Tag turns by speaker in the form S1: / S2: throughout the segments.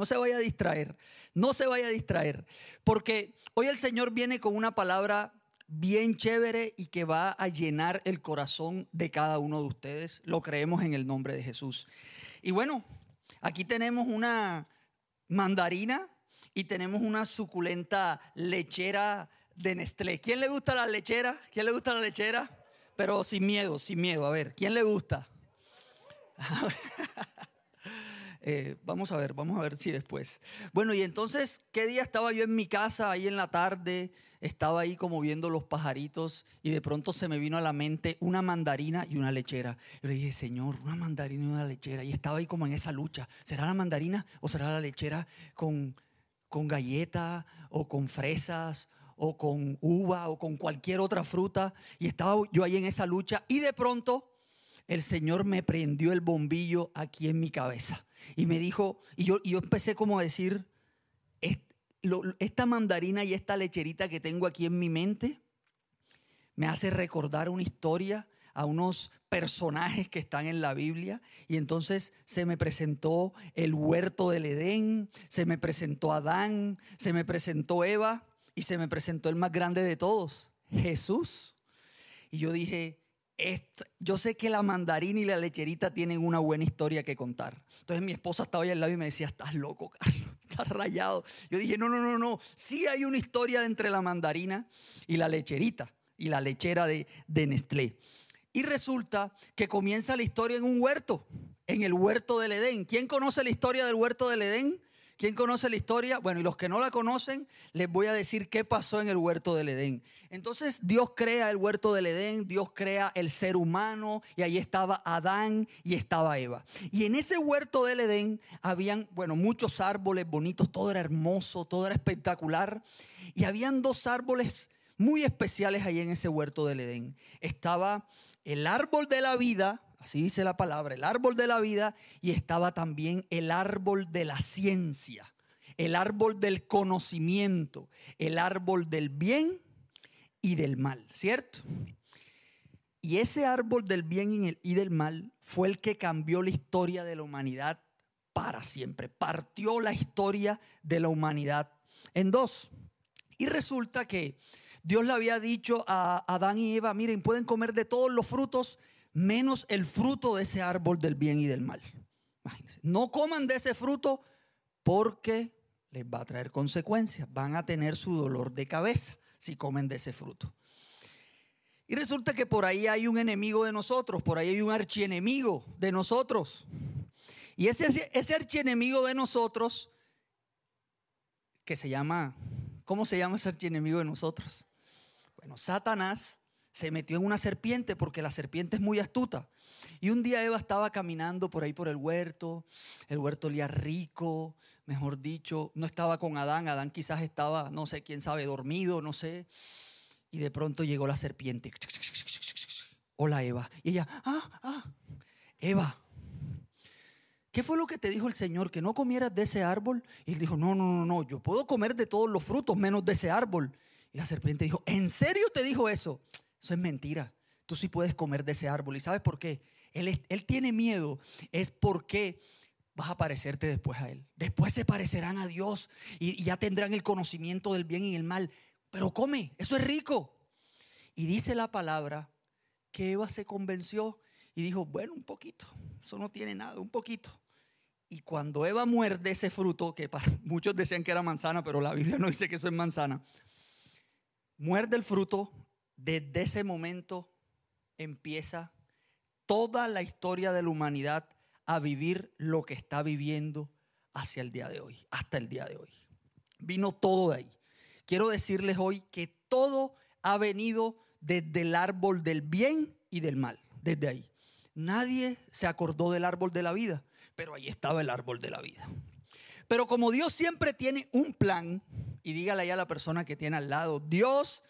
S1: no se vaya a distraer, no se vaya a distraer, porque hoy el Señor viene con una palabra bien chévere y que va a llenar el corazón de cada uno de ustedes. Lo creemos en el nombre de Jesús. Y bueno, aquí tenemos una mandarina y tenemos una suculenta lechera de Nestlé. ¿Quién le gusta la lechera? ¿Quién le gusta la lechera? Pero sin miedo, sin miedo. A ver, ¿quién le gusta? Eh, vamos a ver, vamos a ver si después. Bueno, y entonces, ¿qué día estaba yo en mi casa ahí en la tarde? Estaba ahí como viendo los pajaritos y de pronto se me vino a la mente una mandarina y una lechera. Yo le dije, Señor, una mandarina y una lechera. Y estaba ahí como en esa lucha. ¿Será la mandarina o será la lechera con, con galleta o con fresas o con uva o con cualquier otra fruta? Y estaba yo ahí en esa lucha y de pronto el Señor me prendió el bombillo aquí en mi cabeza. Y me dijo, y yo, yo empecé como a decir, esta mandarina y esta lecherita que tengo aquí en mi mente me hace recordar una historia a unos personajes que están en la Biblia. Y entonces se me presentó el huerto del Edén, se me presentó Adán, se me presentó Eva y se me presentó el más grande de todos, Jesús. Y yo dije, yo sé que la mandarina y la lecherita tienen una buena historia que contar. Entonces mi esposa estaba ahí al lado y me decía, estás loco, Carlos, estás rayado. Yo dije, no, no, no, no, sí hay una historia entre la mandarina y la lecherita y la lechera de, de Nestlé. Y resulta que comienza la historia en un huerto, en el huerto del Edén. ¿Quién conoce la historia del huerto del Edén? ¿Quién conoce la historia? Bueno, y los que no la conocen, les voy a decir qué pasó en el huerto del Edén. Entonces Dios crea el huerto del Edén, Dios crea el ser humano y ahí estaba Adán y estaba Eva. Y en ese huerto del Edén habían, bueno, muchos árboles bonitos, todo era hermoso, todo era espectacular. Y habían dos árboles muy especiales ahí en ese huerto del Edén. Estaba el árbol de la vida, así dice la palabra, el árbol de la vida, y estaba también el árbol de la ciencia, el árbol del conocimiento, el árbol del bien y del mal, ¿cierto? Y ese árbol del bien y del mal fue el que cambió la historia de la humanidad para siempre, partió la historia de la humanidad en dos. Y resulta que Dios le había dicho a Adán y Eva, miren, pueden comer de todos los frutos, menos el fruto de ese árbol del bien y del mal. Imagínense, no coman de ese fruto porque les va a traer consecuencias, van a tener su dolor de cabeza si comen de ese fruto. Y resulta que por ahí hay un enemigo de nosotros, por ahí hay un archienemigo de nosotros. Y ese, ese archienemigo de nosotros, que se llama, ¿cómo se llama ese archienemigo de nosotros? Bueno, Satanás se metió en una serpiente porque la serpiente es muy astuta. Y un día Eva estaba caminando por ahí por el huerto, el huerto olía rico, mejor dicho, no estaba con Adán, Adán quizás estaba, no sé, quién sabe, dormido, no sé. Y de pronto llegó la serpiente. Hola Eva. Y ella, ah, ah, Eva, ¿qué fue lo que te dijo el Señor? Que no comieras de ese árbol. Y él dijo, no, no, no, no, yo puedo comer de todos los frutos menos de ese árbol. Y la serpiente dijo, ¿en serio te dijo eso? Eso es mentira. Tú sí puedes comer de ese árbol. ¿Y sabes por qué? Él, él tiene miedo. Es porque vas a parecerte después a Él. Después se parecerán a Dios y, ya tendrán el conocimiento del bien y el mal. Pero come, eso es rico. Y dice la palabra que Eva se convenció y dijo, bueno, un poquito, eso no tiene nada, un poquito. Y cuando Eva muerde ese fruto, que para, muchos decían que era manzana, pero la Biblia no dice que eso es manzana, muerde el fruto, desde ese momento empieza toda la historia de la humanidad a vivir lo que está viviendo hacia el día de hoy, hasta el día de hoy. Vino todo de ahí. Quiero decirles hoy que todo ha venido desde el árbol del bien y del mal, desde ahí. Nadie se acordó del árbol de la vida, pero ahí estaba el árbol de la vida. Pero como Dios siempre tiene un plan, y dígale ahí a la persona que tiene al lado, Dios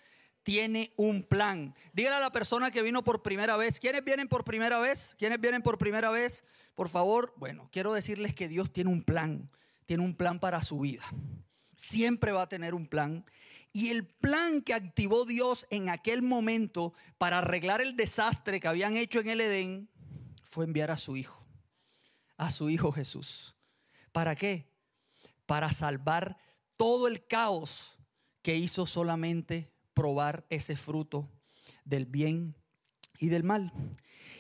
S1: tiene un plan. Dígale a la persona que vino por primera vez. ¿Quiénes vienen por primera vez? ¿Quiénes vienen por primera vez? Por favor, bueno, quiero decirles que Dios tiene un plan. Tiene un plan para su vida. Siempre va a tener un plan. Y el plan que activó Dios en aquel momento para arreglar el desastre que habían hecho en el Edén fue enviar a su Hijo. A su Hijo Jesús. ¿Para qué? para salvar todo el caos que hizo solamente probar ese fruto del bien y del mal.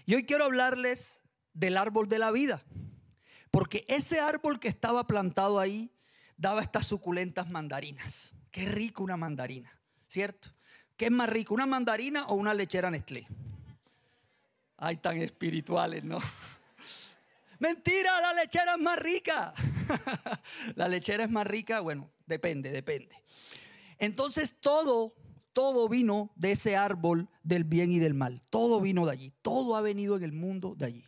S1: Y hoy quiero hablarles del árbol de la vida, porque ese árbol que estaba plantado ahí daba estas suculentas mandarinas. Qué rico una mandarina, ¿cierto? ¿Qué es más rico, una mandarina o una lechera Nestlé? Ay, tan espirituales, ¿no? Mentira, la lechera es más rica. la lechera es más rica, bueno, depende, depende. Entonces todo, todo vino de ese árbol del bien y del mal. Todo vino de allí. Todo ha venido en el mundo de allí.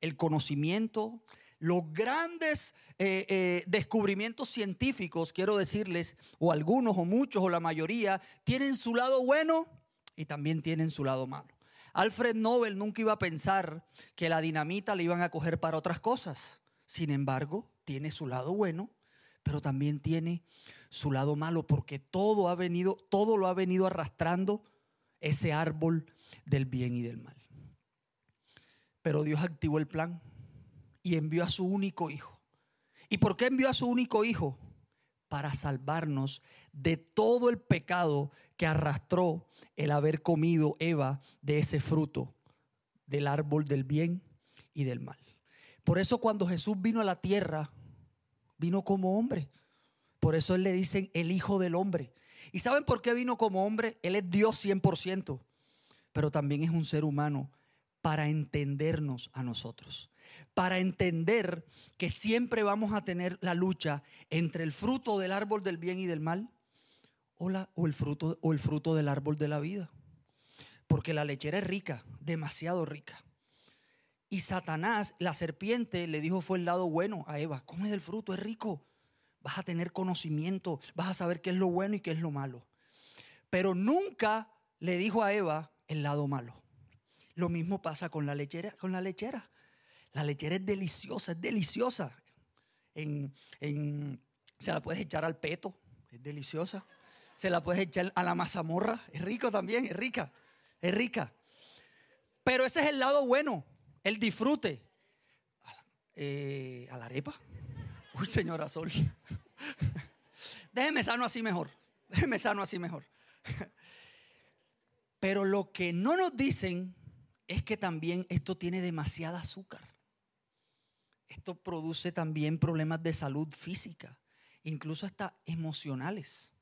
S1: El conocimiento, los grandes eh, eh, descubrimientos científicos, quiero decirles, o algunos o muchos o la mayoría, tienen su lado bueno y también tienen su lado malo. Alfred Nobel nunca iba a pensar que la dinamita le iban a coger para otras cosas. Sin embargo, tiene su lado bueno, pero también tiene su lado malo, porque todo ha venido, todo lo ha venido arrastrando ese árbol del bien y del mal. Pero Dios activó el plan y envió a su único hijo. ¿Y por qué envió a su único hijo? Para salvarnos de todo el pecado que arrastró el haber comido Eva de ese fruto del árbol del bien y del mal. Por eso cuando Jesús vino a la tierra, vino como hombre. Por eso él le dicen el Hijo del Hombre. ¿Y saben por qué vino como hombre? Él es Dios 100%, pero también es un ser humano para entendernos a nosotros. Para entender que siempre vamos a tener la lucha entre el fruto del árbol del bien y del mal o, o, el, fruto, o el fruto del árbol de la vida. Porque la lechera es rica, demasiado rica. Y Satanás, la serpiente, le dijo fue el lado bueno a Eva, come del fruto, es rico. Vas a tener conocimiento, vas a saber qué es lo bueno y qué es lo malo. Pero nunca le dijo a Eva el lado malo. Lo mismo pasa con la lechera, con la lechera. La lechera es deliciosa, es deliciosa. En, se la puedes echar al peto, es deliciosa. Se la puedes echar a la mazamorra, es rico también, es rica, es rica. Pero ese es el lado bueno, el disfrute. Eh, a la arepa. Uy, señora Sol. Déjeme sano así mejor. Déjeme sano así mejor. Pero lo que no nos dicen es que también esto tiene demasiada azúcar. Esto produce también problemas de salud física, incluso hasta emocionales.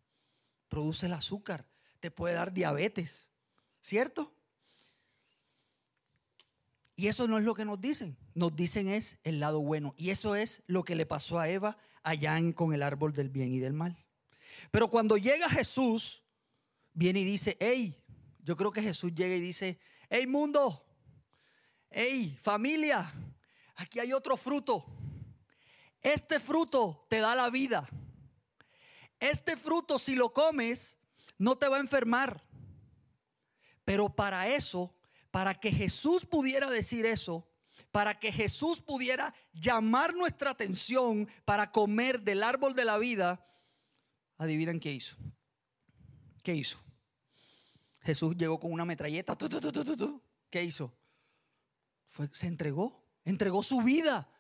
S1: Produce el azúcar, te puede dar diabetes, ¿cierto? Y eso no es lo que nos dicen. Nos dicen es el lado bueno. Y eso es lo que le pasó a Eva allá con el árbol del bien y del mal. Pero cuando llega Jesús, viene y dice, hey, yo creo que Jesús llega y dice, hey mundo, hey familia, aquí hay otro fruto. Este fruto te da la vida. Este fruto si lo comes no te va a enfermar. Pero para eso para que Jesús pudiera decir eso, para que Jesús pudiera llamar nuestra atención para comer del árbol de la vida, adivinen qué hizo. ¿Qué hizo? Jesús llegó con una metralleta. ¿Qué hizo? Fue, se entregó. Entregó su vida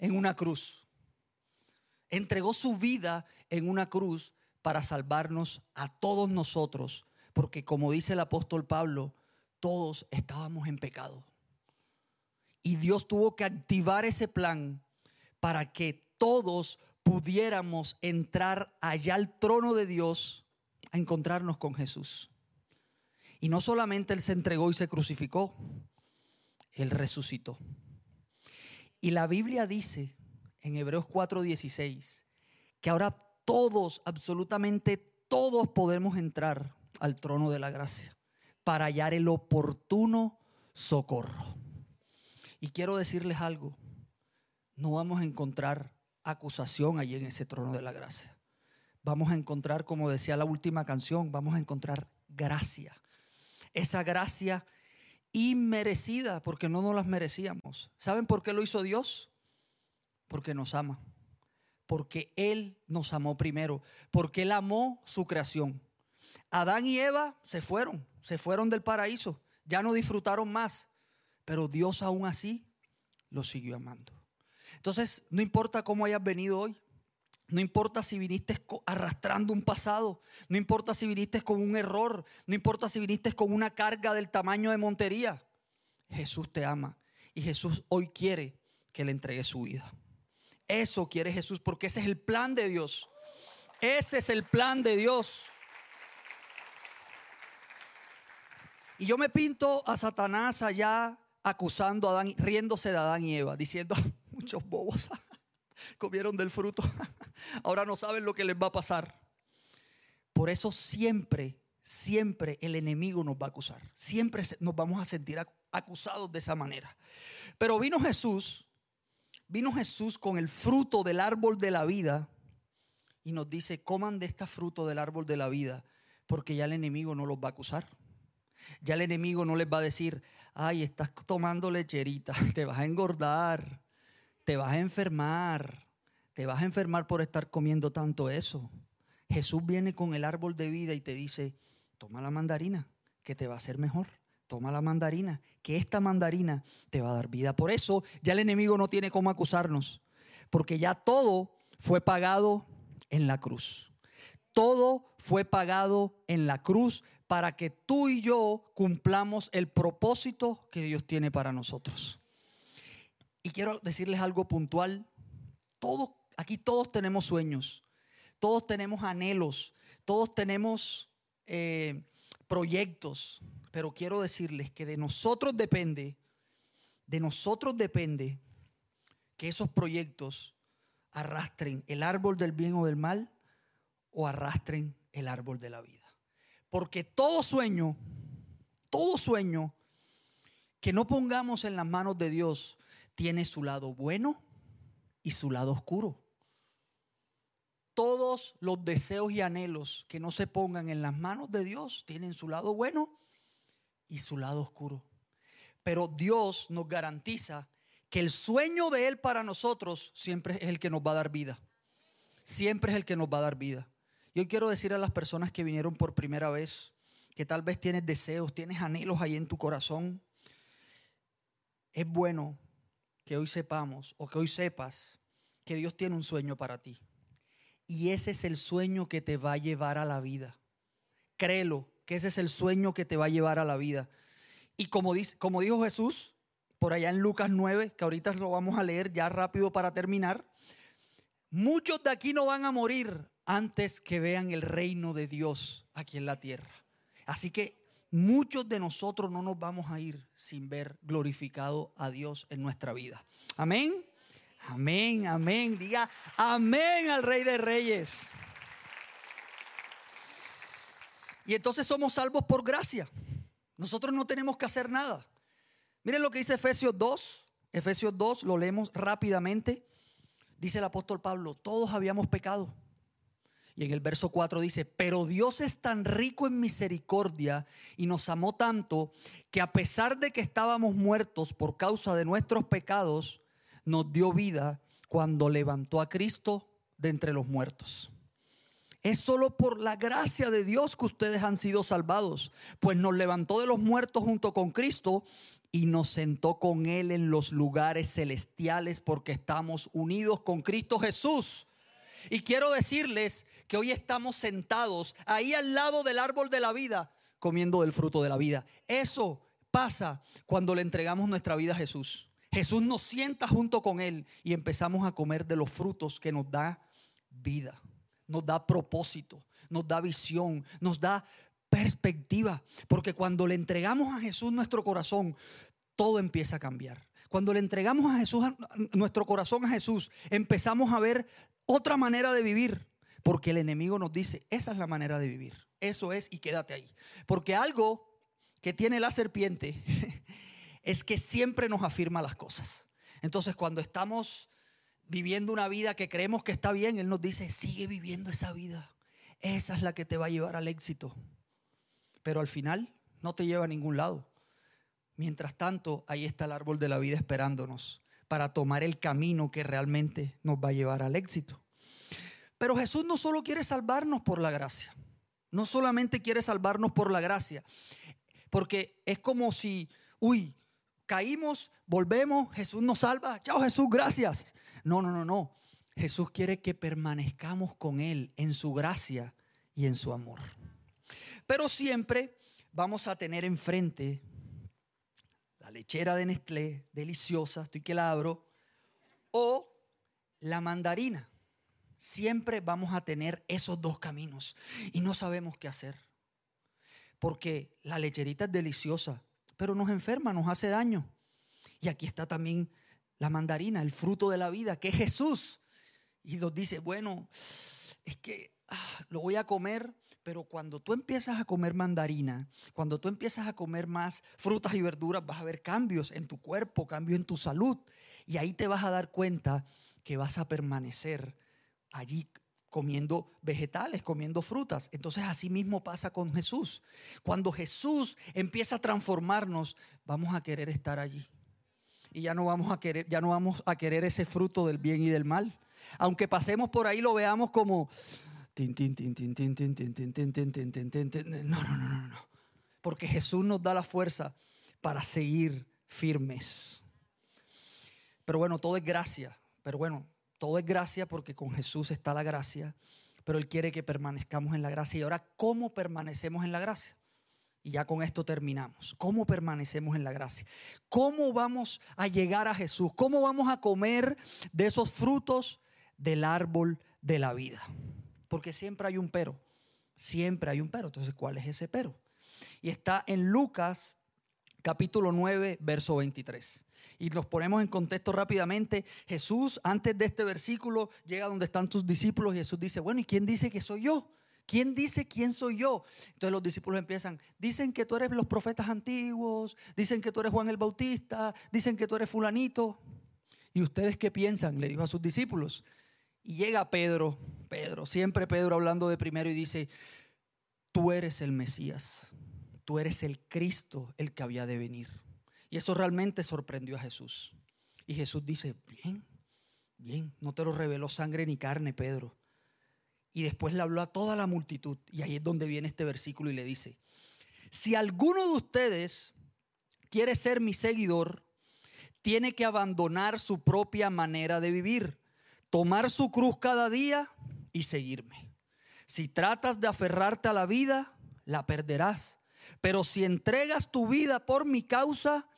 S1: en una cruz. Entregó su vida en una cruz para salvarnos a todos nosotros. Porque como dice el apóstol Pablo, todos estábamos en pecado. Y Dios tuvo que activar ese plan para que todos pudiéramos entrar allá al trono de Dios a encontrarnos con Jesús. Y no solamente Él se entregó y se crucificó, Él resucitó. Y la Biblia dice en Hebreos 4:16 que ahora todos, absolutamente todos podemos entrar al trono de la gracia para hallar el oportuno socorro. Y quiero decirles algo, no vamos a encontrar acusación allí en ese trono de la gracia. Vamos a encontrar, como decía la última canción, vamos a encontrar gracia. Esa gracia inmerecida, porque no nos las merecíamos. ¿Saben por qué lo hizo Dios? Porque nos ama. Porque Él nos amó primero. Porque Él amó su creación. Adán y Eva se fueron se fueron del paraíso, ya no disfrutaron más, pero Dios aún así los siguió amando. Entonces, no importa cómo hayas venido hoy, No importa si viniste arrastrando un pasado, no importa si viniste con un error, no importa si viniste con una carga del tamaño de Montería. Jesús te ama y Jesús hoy quiere que le entregue su vida. Eso quiere Jesús porque ese es el plan de Dios. Ese es el plan de Dios. Y yo me pinto a Satanás allá acusando a Adán, riéndose de Adán y Eva, diciendo, muchos bobos comieron del fruto, ahora no saben lo que les va a pasar. Por eso siempre, siempre el enemigo nos va a acusar, siempre nos vamos a sentir acusados de esa manera. Pero vino Jesús, vino Jesús con el fruto del árbol de la vida y nos dice, coman de este fruto del árbol de la vida, porque ya el enemigo no los va a acusar. Ya el enemigo no les va a decir, ay, estás tomando lecherita, te vas a engordar, te vas a enfermar, te vas a enfermar por estar comiendo tanto eso. Jesús viene con el árbol de vida y te dice, toma la mandarina, que te va a hacer mejor. Toma la mandarina, que esta mandarina te va a dar vida. Por eso ya el enemigo no tiene cómo acusarnos, porque ya todo fue pagado en la cruz. Todo fue pagado en la cruz para que tú y yo cumplamos el propósito que Dios tiene para nosotros. Y quiero decirles algo puntual. Todos, aquí todos tenemos sueños, todos tenemos anhelos, todos tenemos eh, proyectos, pero quiero decirles que de nosotros depende, de nosotros depende que esos proyectos arrastren el árbol del bien o del mal o arrastren el árbol de la vida. Porque todo sueño, todo sueño que no pongamos en las manos de Dios tiene su lado bueno y su lado oscuro. Todos los deseos y anhelos que no se pongan en las manos de Dios tienen su lado bueno y su lado oscuro. Pero Dios nos garantiza que el sueño de Él para nosotros siempre es el que nos va a dar vida. Siempre es el que nos va a dar vida. Yo quiero decir a las personas que vinieron por primera vez, que tal vez tienes deseos, tienes anhelos ahí en tu corazón, es bueno que hoy sepamos o que hoy sepas que Dios tiene un sueño para ti. Y ese es el sueño que te va a llevar a la vida. Créelo, que ese es el sueño que te va a llevar a la vida. Y como, como dijo Jesús, por allá en Lucas 9, que ahorita lo vamos a leer ya rápido para terminar, muchos de aquí no van a morir antes que vean el reino de Dios aquí en la tierra. Así que muchos de nosotros no nos vamos a ir sin ver glorificado a Dios en nuestra vida. Amén. Amén, amén. Diga amén al Rey de Reyes. Y entonces somos salvos por gracia. Nosotros no tenemos que hacer nada. Miren lo que dice Efesios 2. Efesios 2, lo leemos rápidamente. Dice el apóstol Pablo, todos habíamos pecado y en el verso 4 dice, pero Dios es tan rico en misericordia y nos amó tanto que a pesar de que estábamos muertos por causa de nuestros pecados, nos dio vida cuando levantó a Cristo de entre los muertos. Es solo por la gracia de Dios que ustedes han sido salvados, pues nos levantó de los muertos junto con Cristo y nos sentó con Él en los lugares celestiales porque estamos unidos con Cristo Jesús y quiero decirles que hoy estamos sentados ahí al lado del árbol de la vida, comiendo del fruto de la vida. Eso pasa cuando le entregamos nuestra vida a Jesús. Jesús nos sienta junto con Él y empezamos a comer de los frutos que nos da vida, nos da propósito, nos da visión, nos da perspectiva. Porque cuando le entregamos a Jesús nuestro corazón, todo empieza a cambiar. Cuando le entregamos a Jesús nuestro corazón a Jesús, empezamos a ver otra manera de vivir. Porque el enemigo nos dice, esa es la manera de vivir. Eso es y quédate ahí. Porque algo que tiene la serpiente es que siempre nos afirma las cosas. Entonces cuando estamos viviendo una vida que creemos que está bien, Él nos dice, sigue viviendo esa vida. Esa es la que te va a llevar al éxito. Pero al final no te lleva a ningún lado. Mientras tanto, ahí está el árbol de la vida esperándonos para tomar el camino que realmente nos va a llevar al éxito. Pero Jesús no solo quiere salvarnos por la gracia, no solamente quiere salvarnos por la gracia, porque es como si, uy, caímos, volvemos, Jesús nos salva, chao Jesús, gracias. No, no, no, no. Jesús quiere que permanezcamos con Él en su gracia y en su amor. Pero siempre vamos a tener enfrente lechera de Nestlé, deliciosa, estoy que la abro, o la mandarina. Siempre vamos a tener esos dos caminos y no sabemos qué hacer. Porque la lecherita es deliciosa, pero nos enferma, nos hace daño. Y aquí está también la mandarina, el fruto de la vida, que es Jesús. Y nos dice, bueno, es que ah, lo voy a comer, pero cuando tú empiezas a comer mandarina, cuando tú empiezas a comer más frutas y verduras, vas a ver cambios en tu cuerpo, cambios en tu salud. Y ahí te vas a dar cuenta que vas a permanecer allí comiendo vegetales, comiendo frutas. Entonces así mismo pasa con Jesús. Cuando Jesús empieza a transformarnos, vamos a querer estar allí. Y ya no vamos a querer, ya no vamos a querer ese fruto del bien y del mal. Aunque pasemos por ahí lo veamos como no, no, no, no, no. Porque Jesús nos da la fuerza para seguir firmes. Pero bueno, todo es gracia. Pero bueno, todo es gracia porque con Jesús está la gracia, pero Él quiere que permanezcamos en la gracia. Y ahora, ¿cómo permanecemos en la gracia? Y ya con esto terminamos. ¿Cómo permanecemos en la gracia? ¿Cómo vamos a llegar a Jesús? ¿Cómo vamos a comer de esos frutos del árbol de la vida? Porque siempre hay un pero. Siempre hay un pero. Entonces, ¿cuál es ese pero? Y está en Lucas capítulo 9, verso 23 y los ponemos en contexto rápidamente, Jesús antes de este versículo llega donde están sus discípulos y Jesús dice, bueno, ¿y quién dice que soy yo? ¿Quién dice quién soy yo? Entonces los discípulos empiezan, dicen que tú eres los profetas antiguos, dicen que tú eres Juan el Bautista, dicen que tú eres fulanito. ¿Y ustedes qué piensan? Le dijo a sus discípulos. Llega Pedro, Pedro, siempre Pedro hablando de primero y dice, tú eres el Mesías, tú eres el Cristo, el que había de venir. Y eso realmente sorprendió a Jesús. Y Jesús dice, bien, bien, no te lo reveló sangre ni carne, Pedro. Y después le habló a toda la multitud. Y ahí es donde viene este versículo y le dice, si alguno de ustedes quiere ser mi seguidor, tiene que abandonar su propia manera de vivir, tomar su cruz cada día y seguirme. Si tratas de aferrarte a la vida, la perderás. Pero si entregas tu vida por mi causa,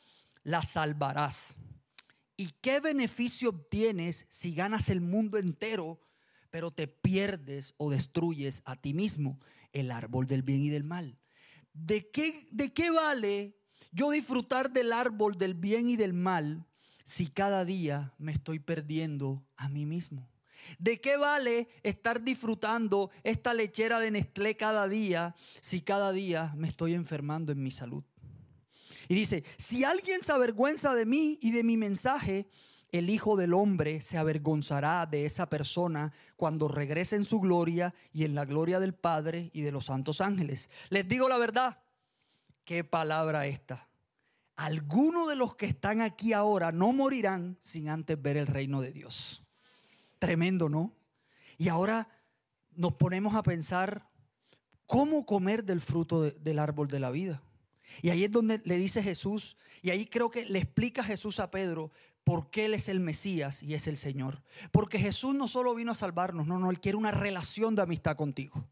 S1: la salvarás. ¿Y qué beneficio obtienes si ganas el mundo entero, pero te pierdes o destruyes a ti mismo el árbol del bien y del mal? ¿De qué, de qué vale yo disfrutar del árbol del bien y del mal si cada día me estoy perdiendo a mí mismo? ¿De qué vale estar disfrutando esta lechera de Nestlé cada día si cada día me estoy enfermando en mi salud? Y dice, si alguien se avergüenza de mí y de mi mensaje, el Hijo del Hombre se avergonzará de esa persona cuando regrese en su gloria y en la gloria del Padre y de los santos ángeles. Les digo la verdad, qué palabra esta. Algunos de los que están aquí ahora no morirán sin antes ver el reino de Dios. Tremendo, ¿no? Y ahora nos ponemos a pensar cómo comer del fruto del árbol de la vida. Y ahí es donde le dice Jesús, y ahí creo que le explica Jesús a Pedro por qué Él es el Mesías y es el Señor. Porque Jesús no solo vino a salvarnos, no, no, Él quiere una relación de amistad contigo.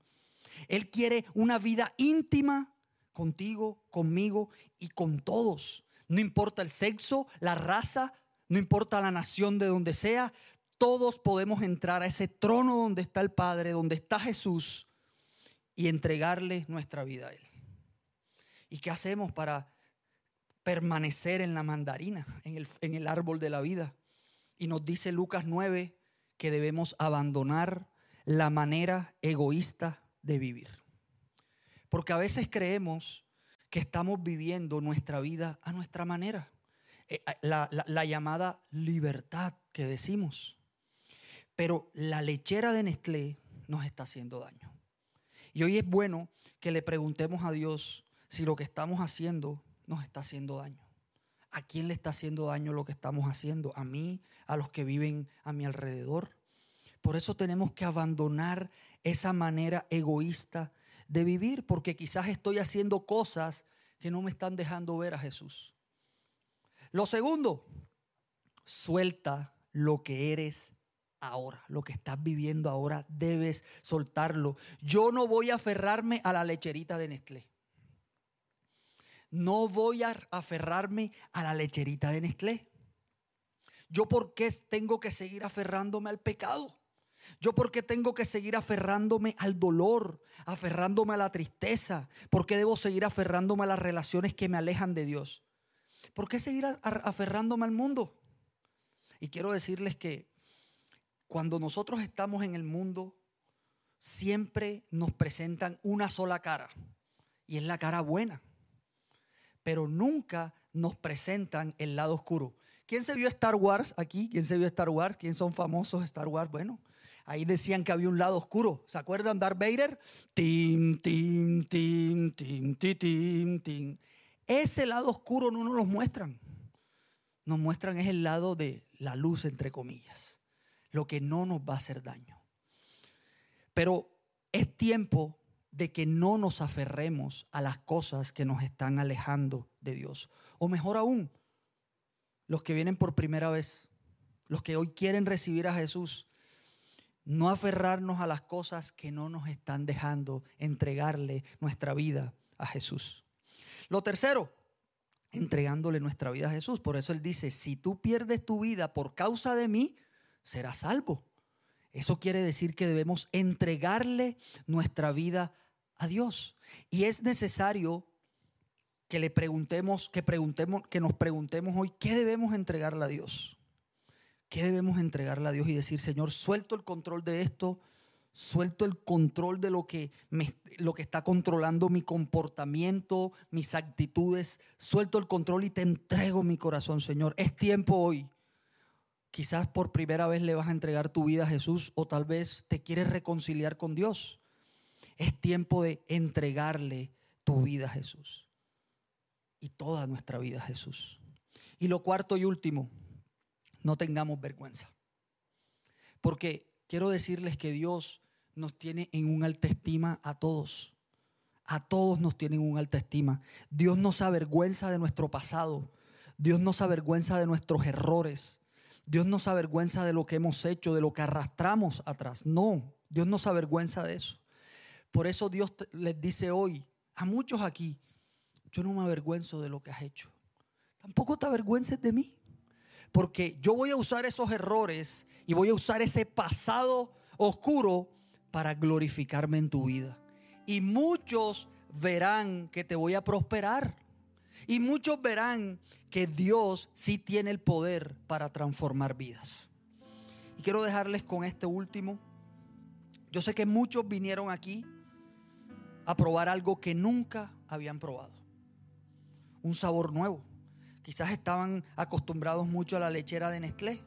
S1: Él quiere una vida íntima contigo, conmigo y con todos. No importa el sexo, la raza, no importa la nación de donde sea, todos podemos entrar a ese trono donde está el Padre, donde está Jesús y entregarle nuestra vida a Él. ¿Y qué hacemos para permanecer en la mandarina, en el, árbol de la vida? Y nos dice Lucas 9 que debemos abandonar la manera egoísta de vivir. Porque a veces creemos que estamos viviendo nuestra vida a nuestra manera. Eh, la, la, llamada libertad que decimos. Pero la lechera de Nestlé nos está haciendo daño. Y hoy es bueno que le preguntemos a Dios si lo que estamos haciendo nos está haciendo daño. ¿A quién le está haciendo daño lo que estamos haciendo? ¿A mí? ¿A los que viven a mi alrededor? Por eso tenemos que abandonar esa manera egoísta de vivir, porque quizás estoy haciendo cosas que no me están dejando ver a Jesús. Lo segundo, suelta lo que eres ahora, lo que estás viviendo ahora, debes soltarlo. Yo no voy a aferrarme a la lecherita de Nestlé. No voy a aferrarme a la lecherita de Nestlé. Yo por qué tengo que seguir aferrándome al pecado? Yo por qué tengo que seguir aferrándome al dolor, aferrándome a la tristeza? ¿Por qué debo seguir aferrándome a las relaciones que me alejan de Dios? ¿Por qué seguir aferrándome al mundo? Y quiero decirles que cuando nosotros estamos en el mundo, siempre nos presentan una sola cara, y es la cara buena, pero nunca nos presentan el lado oscuro. ¿Quién se vio Star Wars aquí? ¿Quién se vio Star Wars? ¿Quién son famosos Star Wars? Bueno, ahí decían que había un lado oscuro. ¿Se acuerdan Darth Vader? Tim, tim, tim, tim, tim, tim. Ese lado oscuro no nos lo muestran. Nos muestran es el lado de la luz, entre comillas. Lo que no nos va a hacer daño. Pero es tiempo de que no nos aferremos a las cosas que nos están alejando de Dios. O mejor aún, los que vienen por primera vez, los que hoy quieren recibir a Jesús, no aferrarnos a las cosas que no nos están dejando entregarle nuestra vida a Jesús. Lo tercero, entregándole nuestra vida a Jesús. Por eso Él dice, si tú pierdes tu vida por causa de mí, serás salvo. Eso quiere decir que debemos entregarle nuestra vida a Dios. Y es necesario que le preguntemos, que preguntemos, que nos preguntemos hoy, ¿qué debemos entregarle a Dios? ¿Qué debemos entregarle a Dios y decir, Señor, suelto el control de esto, suelto el control de lo que, me, lo que está controlando mi comportamiento, mis actitudes, suelto el control y te entrego mi corazón, Señor. Es tiempo hoy. Quizás por primera vez le vas a entregar tu vida a Jesús o tal vez te quieres reconciliar con Dios. Es tiempo de entregarle tu vida a Jesús y toda nuestra vida a Jesús. Y lo cuarto y último, no tengamos vergüenza. Porque quiero decirles que Dios nos tiene en un alta estima a todos. A todos nos tiene en un alta estima. Dios no se avergüenza de nuestro pasado. Dios no se avergüenza de nuestros errores. Dios no se avergüenza de lo que hemos hecho, de lo que arrastramos atrás. No, Dios no se avergüenza de eso. Por eso Dios les dice hoy a muchos aquí, yo no me avergüenzo de lo que has hecho. Tampoco te avergüences de mí. Porque yo voy a usar esos errores y voy a usar ese pasado oscuro para glorificarme en tu vida. Y muchos verán que te voy a prosperar. Y muchos verán que Dios sí tiene el poder para transformar vidas. Y quiero dejarles con este último. Yo sé que muchos vinieron aquí a probar algo que nunca habían probado. Un sabor nuevo. Quizás estaban acostumbrados mucho a la lechera de Nestlé.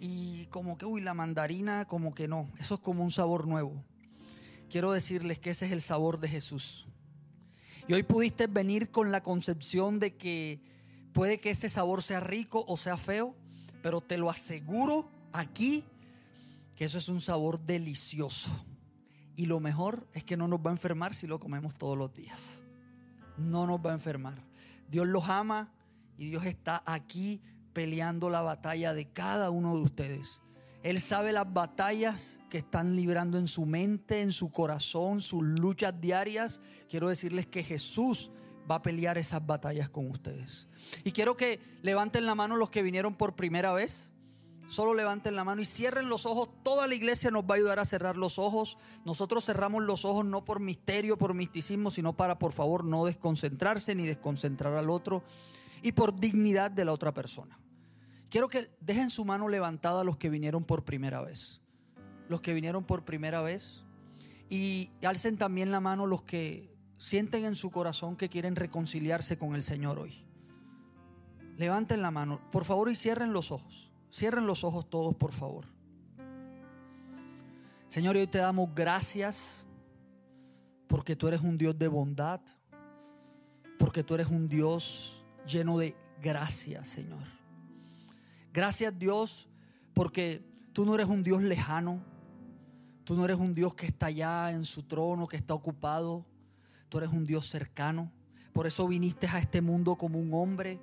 S1: Y como que, uy, la mandarina, como que no. Eso es como un sabor nuevo. Quiero decirles que ese es el sabor de Jesús. Y hoy pudiste venir con la concepción de que puede que ese sabor sea rico o sea feo, pero te lo aseguro aquí que eso es un sabor delicioso. Y lo mejor es que no nos va a enfermar si lo comemos todos los días. No nos va a enfermar. Dios los ama y Dios está aquí peleando la batalla de cada uno de ustedes. Él sabe las batallas que están librando en su mente, en su corazón, sus luchas diarias. Quiero decirles que Jesús va a pelear esas batallas con ustedes. Y quiero que levanten la mano los que vinieron por primera vez. Solo levanten la mano y cierren los ojos. Toda la iglesia nos va a ayudar a cerrar los ojos. Nosotros cerramos los ojos no por misterio, por misticismo, sino para, por favor, no desconcentrarse ni desconcentrar al otro y por dignidad de la otra persona. Quiero que dejen su mano levantada los que vinieron por primera vez. Los que vinieron por primera vez. Y alcen también la mano los que sienten en su corazón que quieren reconciliarse con el Señor hoy. Levanten la mano, por favor, y cierren los ojos. Cierren los ojos todos, por favor. Señor, hoy te damos gracias porque tú eres un Dios de bondad, porque tú eres un Dios lleno de gracia, Señor. Gracias Dios porque tú no eres un Dios lejano, tú no eres un Dios que está allá en su trono, que está ocupado, tú eres un Dios cercano. Por eso viniste a este mundo como un hombre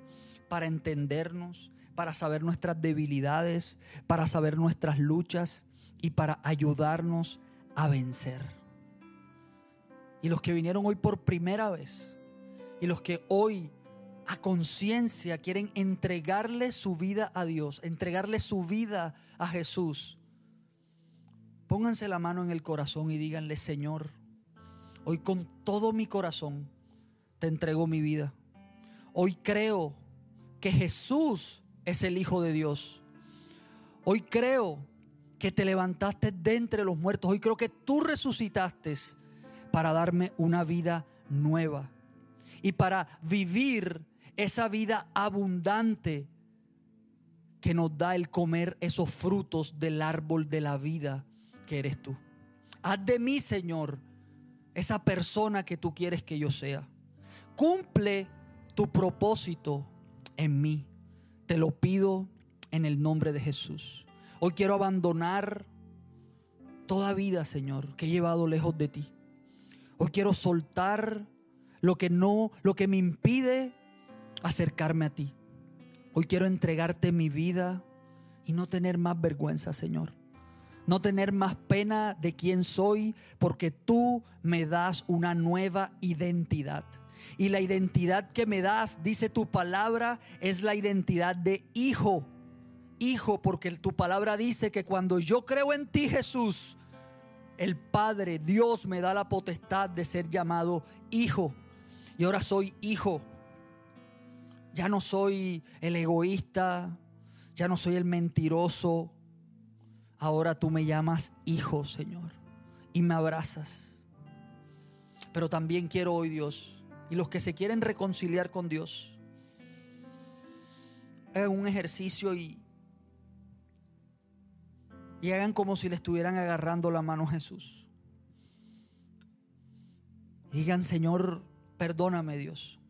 S1: para entendernos, para saber nuestras debilidades, para saber nuestras luchas y para ayudarnos a vencer. Y los que vinieron hoy por primera vez y los que hoy a conciencia quieren entregarle su vida a Dios, entregarle su vida a Jesús, pónganse la mano en el corazón y díganle, Señor, hoy con todo mi corazón te entrego mi vida. Hoy creo que Jesús es el Hijo de Dios. Hoy creo que te levantaste de entre los muertos. Hoy creo que tú resucitaste para darme una vida nueva y para vivir esa vida abundante que nos da el comer esos frutos del árbol de la vida que eres tú. Haz de mí, Señor, esa persona que tú quieres que yo sea. Cumple tu propósito en mí. Te lo pido en el nombre de Jesús. Hoy quiero abandonar toda vida, Señor, que he llevado lejos de ti. Hoy quiero soltar lo que no, lo que me impide acercarme a ti. Hoy quiero entregarte mi vida y no tener más vergüenza, Señor. No tener más pena de quién soy, porque tú me das una nueva identidad. Y la identidad que me das, dice tu palabra, es la identidad de hijo. Hijo, porque tu palabra dice que cuando yo creo en ti, Jesús, el Padre, Dios me da la potestad de ser llamado hijo. Y ahora soy hijo. Ya no soy el egoísta, ya no soy el mentiroso. Ahora tú me llamas hijo, Señor, y me abrazas. Pero también quiero hoy, Dios, y los que se quieren reconciliar con Dios, hagan un ejercicio y, y hagan como si le estuvieran agarrando la mano a Jesús. Digan, Señor, perdóname Dios.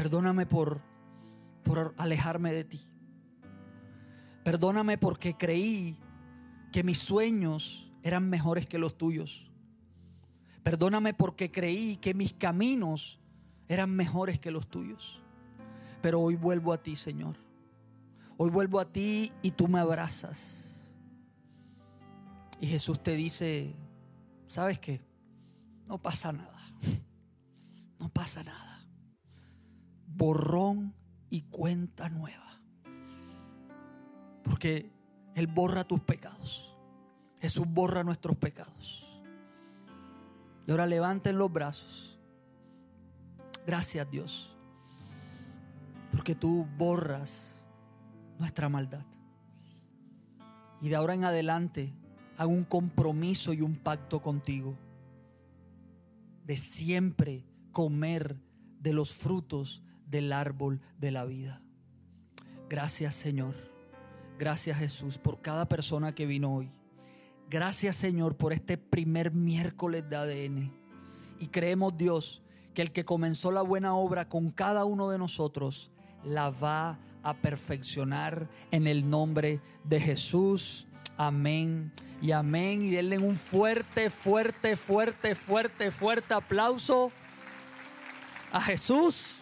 S1: Perdóname por, por alejarme de ti. Perdóname porque creí que mis sueños eran mejores que los tuyos. Perdóname porque creí que mis caminos eran mejores que los tuyos. Pero hoy vuelvo a ti, Señor. Hoy vuelvo a ti y tú me abrazas. Y Jesús te dice, ¿sabes qué? No pasa nada. No pasa nada borrón y cuenta nueva. Porque Él borra tus pecados. Jesús borra nuestros pecados. Y ahora levanten los brazos. Gracias Dios. Porque tú borras nuestra maldad. Y de ahora en adelante hago un compromiso y un pacto contigo. De siempre comer de los frutos del árbol de la vida. Gracias Señor. Gracias Jesús por cada persona que vino hoy. Gracias Señor por este primer miércoles de ADN. Y creemos Dios que el que comenzó la buena obra con cada uno de nosotros la va a perfeccionar en el nombre de Jesús. Amén y amén. Y denle un fuerte, fuerte, fuerte, fuerte, fuerte aplauso a Jesús.